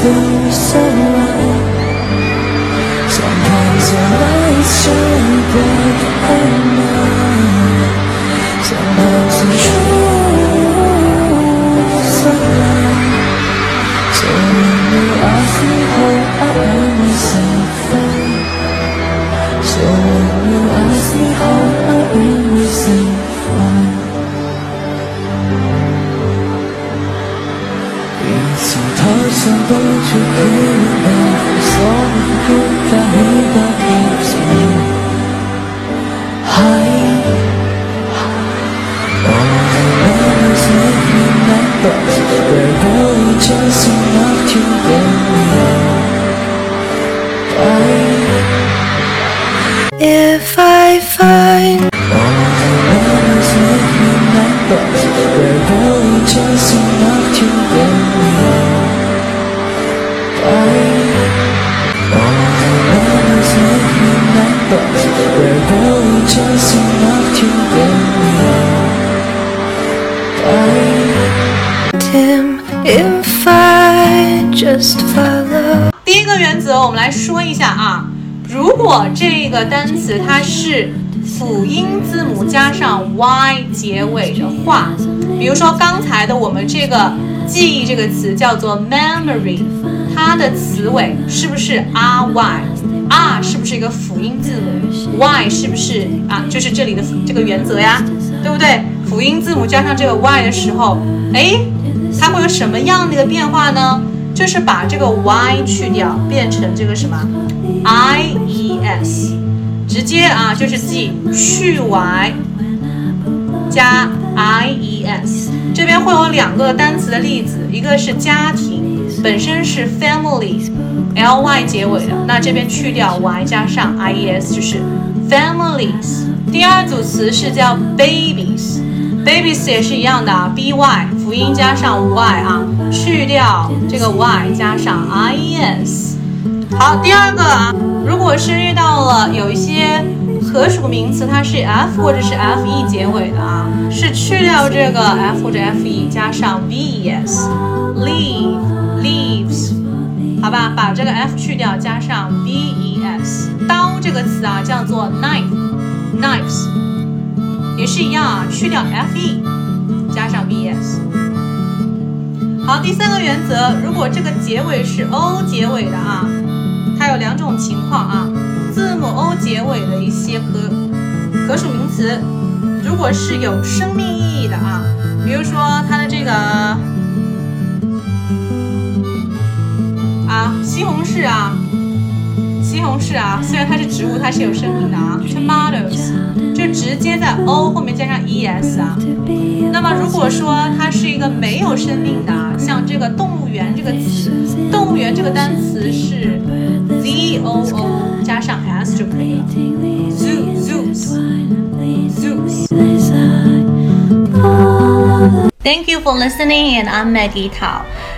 Feel so right. Sometimes the lights shine bright at night. If I find All the memories make me numbers. We're really just enough to get 原则，我们来说一下啊。如果这个单词它是辅音字母加上 y 结尾的话，比如说刚才的我们这个记忆这个词叫做 memory，它的词尾是不是 r y？r 是不是一个辅音字母？y 是不是啊？就是这里的这个原则呀，对不对？辅音字母加上这个 y 的时候，哎，它会有什么样的一个变化呢？就是把这个 y 去掉，变成这个什么 i e s，直接啊就是记去 y 加 i e s。这边会有两个单词的例子，一个是家庭，本身是 family，l y 结尾的，那这边去掉 y 加上 i e s 就是 families。第二组词是叫 babies。Babies 也是一样的啊，b y 辅音加上 y 啊，去掉这个 y 加上 i e s。好，第二个啊，如果是遇到了有一些可数名词，它是 f 或者是 f e 结尾的啊，是去掉这个 f 或者 f e 加上 v e s，leave leaves，好吧，把这个 f 去掉，加上 v e s。刀这个词啊，叫做 knife knives。也是一样啊，去掉 f e，加上 v s。好，第三个原则，如果这个结尾是 o 结尾的啊，它有两种情况啊，字母 o 结尾的一些可可数名词，如果是有生命意义的啊，比如说它的这个啊西红柿啊。西红柿啊，虽然它是植物，它是有生命的啊。Tomatoes 就直接在 o 后面加上 es 啊。那么如果说它是一个没有生命的，像这个动物园这个词，动物园这个单词是 z o o 加上 s 就可以了。Zoo zoos zoos。Thank you for listening, and I'm Maggie Tao.